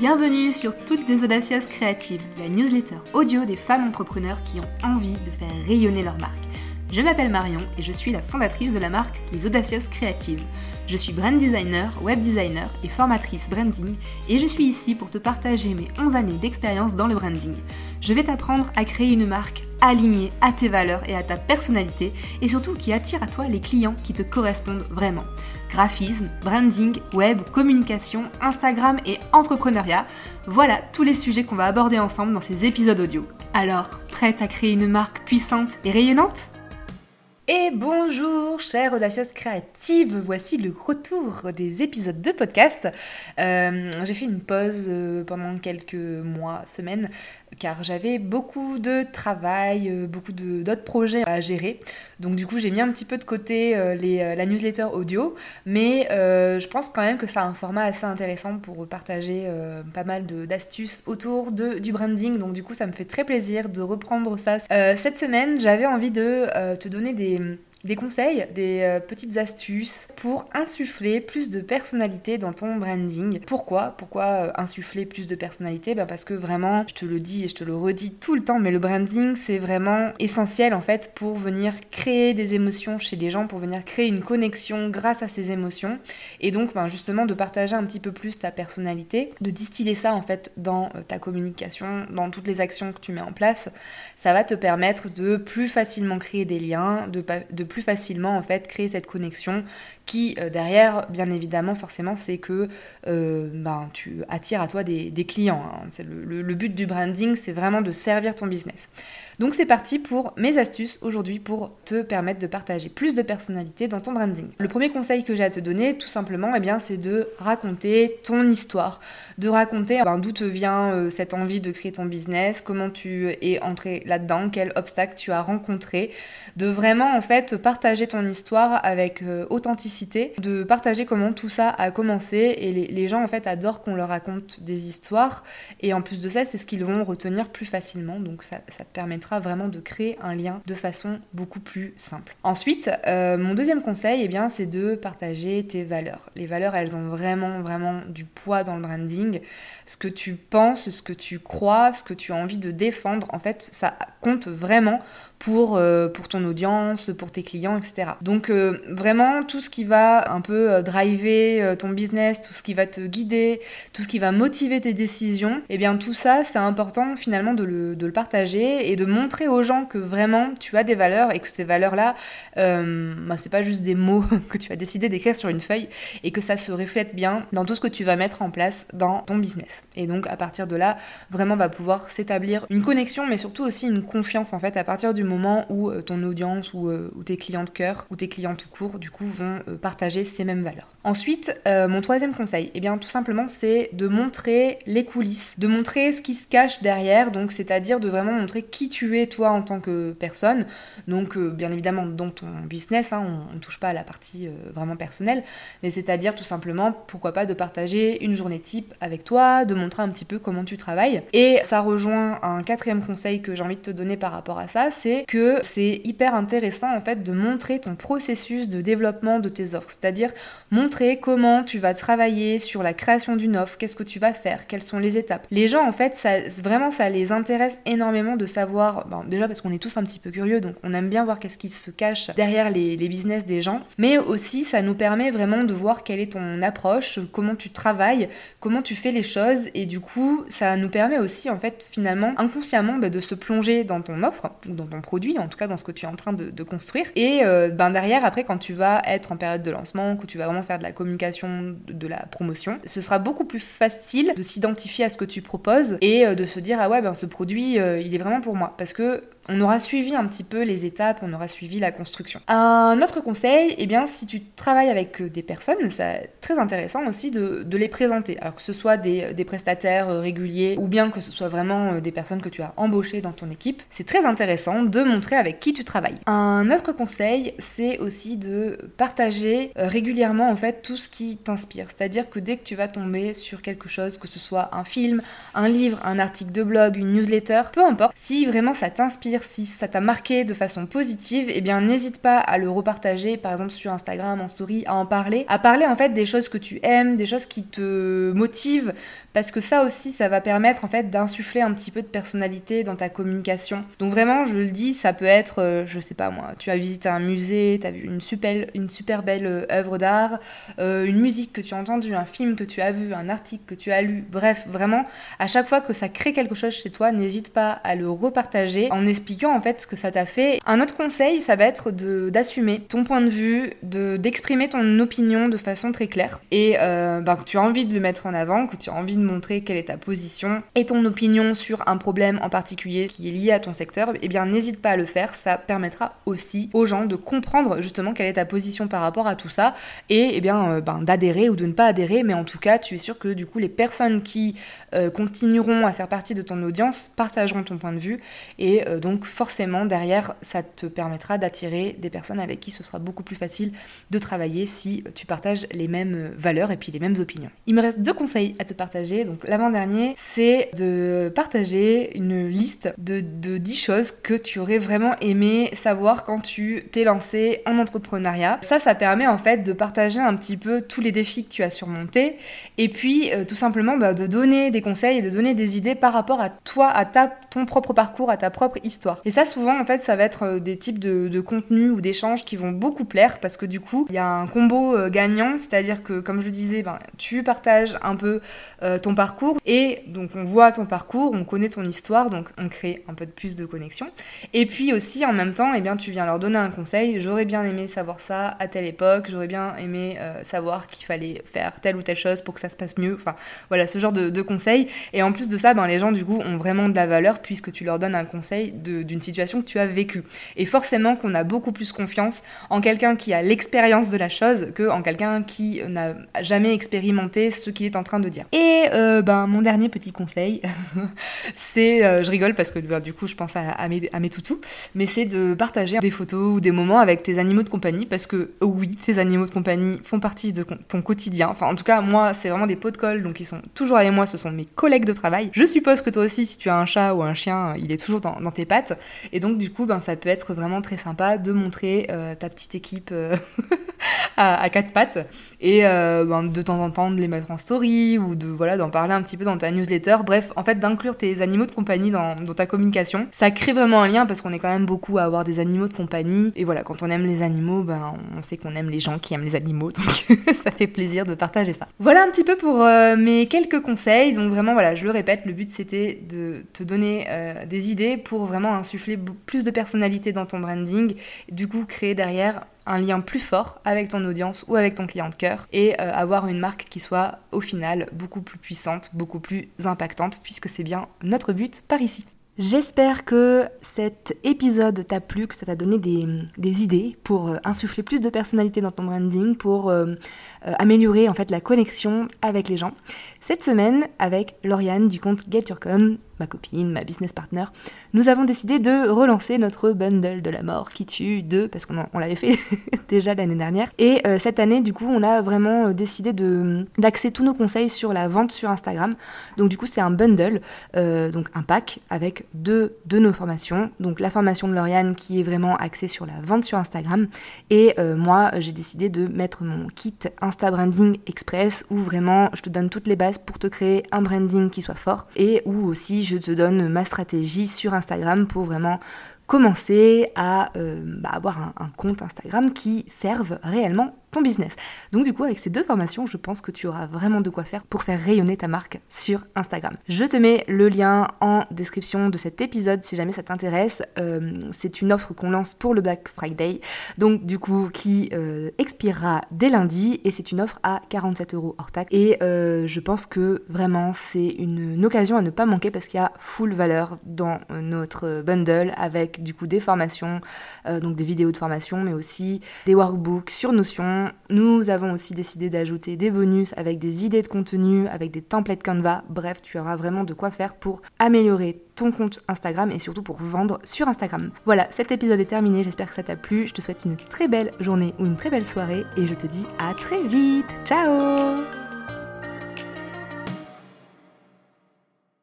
Bienvenue sur Toutes des Audacieuses Créatives, la newsletter audio des femmes entrepreneurs qui ont envie de faire rayonner leur marque. Je m'appelle Marion et je suis la fondatrice de la marque Les Audacieuses Créatives. Je suis brand designer, web designer et formatrice branding et je suis ici pour te partager mes 11 années d'expérience dans le branding. Je vais t'apprendre à créer une marque alignée à tes valeurs et à ta personnalité et surtout qui attire à toi les clients qui te correspondent vraiment. Graphisme, branding, web, communication, Instagram et entrepreneuriat, voilà tous les sujets qu'on va aborder ensemble dans ces épisodes audio. Alors, prête à créer une marque puissante et rayonnante? Et bonjour, chère audacieuse créative, voici le retour des épisodes de podcast. Euh, j'ai fait une pause euh, pendant quelques mois, semaines, car j'avais beaucoup de travail, euh, beaucoup d'autres projets à gérer. Donc du coup, j'ai mis un petit peu de côté les, la newsletter audio, mais je pense quand même que c'est un format assez intéressant pour partager pas mal d'astuces autour du branding. Donc du coup, ça me fait très plaisir de reprendre ça. cette semaine, j'avais envie de te donner des des, conseils, des euh, petites astuces pour insuffler plus de personnalité dans ton branding. Pourquoi? Pourquoi euh, insuffler plus de personnalité? Ben Parce que vraiment, je te le dis et je te le redis tout le temps, mais le branding, c'est vraiment essentiel en fait pour venir créer des émotions chez les gens, pour venir créer une connexion grâce à ces émotions. Et donc, ben, justement, de partager un petit peu plus ta personnalité, de distiller ça en fait dans euh, ta communication, dans toutes les actions que tu mets en place, ça va te permettre de plus facilement créer des liens, de, de plus facilement en fait créer cette connexion qui euh, derrière bien évidemment forcément c'est que euh, ben, tu attires à toi des, clients. Hein. C'est le, le but du branding c'est vraiment de servir ton business. Donc c'est parti pour mes astuces aujourd'hui pour te permettre de partager plus de personnalité dans ton branding. Le premier conseil que j'ai à te donner tout simplement eh c'est de raconter ton histoire, de raconter ben, d'où te vient euh, cette envie de créer ton business, comment tu es entré là-dedans, quel obstacle tu as rencontré, de vraiment en fait partager ton histoire avec euh, authenticité, de partager comment tout ça a commencé. Et les, gens en fait adorent qu'on leur raconte des histoires. Et en plus de ça c'est ce qu'ils vont retenir plus facilement. Donc ça te permettra vraiment de créer un lien de façon beaucoup plus simple. Ensuite, euh, mon deuxième conseil, eh bien, c'est de partager tes valeurs. Les valeurs, elles ont vraiment, vraiment du poids dans le branding. Ce que tu penses, ce que tu crois, ce que tu as envie de défendre, en fait, ça compte vraiment pour, euh, pour ton audience, pour tes clients, etc. Donc euh, vraiment tout ce qui va un peu driver ton business, tout ce qui va te guider, tout ce qui va motiver tes décisions, eh bien tout ça c'est important finalement de le, de le, partager et de montrer aux gens que vraiment tu as des valeurs et que ces valeurs-là, bah, c'est pas juste des mots que tu as décidé d'écrire sur une feuille et que ça se reflète bien dans tout ce que tu vas mettre en place dans ton business. Et donc à partir de là, vraiment va pouvoir s'établir une connexion mais surtout aussi une confiance en fait à partir du moment où euh, ton audience euh, ou, tes clients de cœur ou tes clients tout court, du coup, vont euh, partager ces mêmes valeurs. Ensuite, mon troisième conseil, et eh bien, tout simplement, c'est de montrer les coulisses, de montrer ce qui se cache derrière, donc c'est-à-dire de vraiment montrer qui tu toi en tant que personne. Donc, bien évidemment, dans ton business, hein, on ne touche pas à la partie vraiment personnelle, mais c'est-à-dire tout simplement, pourquoi pas, de partager une journée type avec toi, de montrer un petit peu comment tu travailles. Et ça rejoint un quatrième conseil que j'ai envie de te donner par rapport à ça, c'est que c'est hyper intéressant en fait de montrer ton processus de développement de tes offres, c'est-à-dire montrer comment tu vas travailler sur la création d'une offre, qu'est-ce que tu vas faire, quelles sont les étapes. Les gens en fait, ça, vraiment ça les intéresse énormément de savoir, déjà parce qu'on est tous un petit peu curieux, donc on aime bien voir qu'est-ce qui se cache derrière les, les business des gens, mais aussi ça nous permet vraiment de voir quelle est ton approche, comment tu travailles, comment tu fais les choses, et du coup ça nous permet aussi en fait finalement inconsciemment bah, de se plonger dans ton offre dans ton produit, en tout cas dans ce que tu es en train de, construire. Et euh, ben derrière, après, quand tu vas être en période de lancement, que tu vas vraiment faire de la communication, de la promotion, ce sera beaucoup plus facile de s'identifier à ce que tu proposes et euh, de se dire ah ouais ben ce produit euh, il est vraiment pour moi parce que on aura suivi un petit peu les étapes, on aura suivi la construction. Un autre conseil, eh bien, si tu travailles avec des personnes, c'est très intéressant aussi de, les présenter. Alors que ce soit des, des, prestataires réguliers ou bien que ce soit vraiment des personnes que tu as embauchées dans ton équipe, c'est très intéressant de montrer avec qui tu travailles. Un autre conseil, c'est aussi de partager euh, régulièrement en fait tout ce qui t'inspire. C'est-à-dire que dès que tu vas tomber sur quelque chose, que ce soit un film, un livre, un article de blog, une newsletter, peu importe, si vraiment ça t'inspire si ça t'a marqué de façon positive, eh bien n'hésite pas à le repartager, par exemple sur Instagram, en story, à en parler, à parler en fait des choses que tu aimes, des choses qui te motivent, parce que ça aussi, ça va permettre en fait d'insuffler un petit peu de personnalité dans ta communication. Donc vraiment, je le dis, ça peut être, euh, je sais pas moi, tu as visité un musée, tu as vu une super, une super belle euh, œuvre d'art, euh, une musique que tu as entendue, un film que tu as vu, un article que tu as lu, bref, vraiment, à chaque fois que ça crée quelque chose chez toi, n'hésite pas à le repartager en en fait ce que ça t'a fait. Un autre conseil, ça va être d'assumer ton point de vue, d'exprimer ton opinion de façon très claire. Et ben, que tu as envie de le mettre en avant, que tu as envie de montrer quelle est ta position et ton opinion sur un problème en particulier qui est lié à ton secteur, eh bien n'hésite pas à le faire, ça permettra aussi aux gens de comprendre justement quelle est ta position par rapport à tout ça et eh bien euh, ben, d'adhérer ou de ne pas adhérer, mais en tout cas tu es sûr que du coup les personnes qui euh, continueront à faire partie de ton audience partageront ton point de vue et euh, donc forcément derrière ça te permettra d'attirer des personnes avec qui ce sera beaucoup plus facile de travailler si tu partages les mêmes valeurs et puis les mêmes opinions. Il me reste deux conseils à te partager. Donc l'avant-dernier, c'est de partager une liste de, de 10 choses que tu aurais vraiment aimé savoir quand tu t'es lancé en entrepreneuriat. Ça, ça permet en fait de partager un petit peu tous les défis que tu as surmontés et puis euh, tout simplement bah, de donner des conseils et de donner des idées par rapport à toi, à ta, ton propre parcours, à ta propre histoire. Et ça, souvent, en fait, ça va être euh, des types de, de contenus ou d'échanges qui vont beaucoup plaire parce que du coup, il y a un combo euh, gagnant, c'est-à-dire que, comme je disais, ben, tu partages un peu ton parcours et donc on voit ton parcours, on connaît ton histoire, donc on crée un peu de plus de connexion. Et puis aussi, en même temps, eh bien, tu viens leur donner un conseil. J'aurais bien aimé savoir ça à telle époque, j'aurais bien aimé savoir qu'il fallait faire telle ou telle chose pour que ça se passe mieux. Enfin, voilà, ce genre de, de conseils. Et en plus de ça, ben, les gens, du coup, ont vraiment de la valeur puisque tu leur donnes un conseil d'une situation que tu as vécue. Et forcément qu'on a beaucoup plus confiance en quelqu'un qui a l'expérience de la chose que en quelqu'un qui n'a jamais expérimenté ce qu'il est en train de dire. Et euh, ben, mon dernier petit conseil, c'est, euh, je rigole parce que ben, du coup, je pense à, mes, à mes toutous, mais c'est de partager des photos ou des moments avec tes animaux de compagnie parce que oui, tes animaux de compagnie font partie de ton quotidien. Enfin, en tout cas, moi, c'est vraiment des pots de colle, donc ils sont toujours avec moi, ce sont mes collègues de travail. Je suppose que toi aussi, si tu as un chat ou un chien, il est toujours dans, tes pattes. Et donc, du coup, ben, ça peut être vraiment très sympa de montrer euh, ta petite équipe euh, à, quatre pattes et euh, ben, de temps en temps de les mettre en story ou de voilà d'en parler un petit peu dans ta newsletter. Bref, en fait, d'inclure tes animaux de compagnie dans, ta communication. Ça crée vraiment un lien parce qu'on est quand même beaucoup à avoir des animaux de compagnie. Et voilà, quand on aime les animaux, ben, on sait qu'on aime les gens qui aiment les animaux. Donc, ça fait plaisir de partager ça. Voilà un petit peu pour mes quelques conseils. Donc, vraiment, voilà, je le répète, le but c'était de te donner des idées pour vraiment insuffler plus de personnalité dans ton branding, du coup créer derrière un lien plus fort avec ton audience ou avec ton client de cœur et euh, avoir une marque qui soit au final beaucoup plus puissante, beaucoup plus impactante puisque c'est bien notre but par ici. J'espère que cet épisode t'a plu, que ça t'a donné des, idées pour euh, insuffler plus de personnalité dans ton branding, pour euh, euh, améliorer en fait la connexion avec les gens. Cette semaine, avec Lauriane du compte Get Your Com, ma copine, ma business partner, nous avons décidé de relancer notre bundle de la mort qui tue deux, parce qu'on l'avait fait déjà l'année dernière. Et cette année, du coup, on a vraiment décidé d'axer tous nos conseils sur la vente sur Instagram. Donc du coup, c'est un bundle, donc un pack avec de, de nos formations. Donc la formation de Lauriane qui est vraiment axée sur la vente sur Instagram. Et euh, moi, j'ai décidé de mettre mon kit Insta Branding Express où vraiment je te donne toutes les bases pour te créer un branding qui soit fort et où aussi je te donne ma stratégie sur Instagram pour vraiment commencer à euh, bah, avoir un, compte Instagram qui serve réellement ton business. Donc du coup, avec ces deux formations, je pense que tu auras vraiment de quoi faire pour faire rayonner ta marque sur Instagram. Je te mets le lien en description de cet épisode si jamais ça t'intéresse. Euh, c'est une offre qu'on lance pour le Black Friday, donc du coup qui euh, expirera dès lundi et c'est une offre à 47 euros hors taxe. Et euh, je pense que vraiment c'est une, une, occasion à ne pas manquer parce qu'il y a full valeur dans notre bundle avec du coup des formations, donc des vidéos de formation, mais aussi des workbooks sur Notion nous avons aussi décidé d'ajouter des bonus avec des idées de contenu, avec des templates Canva. Bref, tu auras vraiment de quoi faire pour améliorer ton compte Instagram et surtout pour vendre sur Instagram. Voilà, cet épisode est terminé, j'espère que ça t'a plu. Je te souhaite une très belle journée ou une très belle soirée et je te dis à très vite. Ciao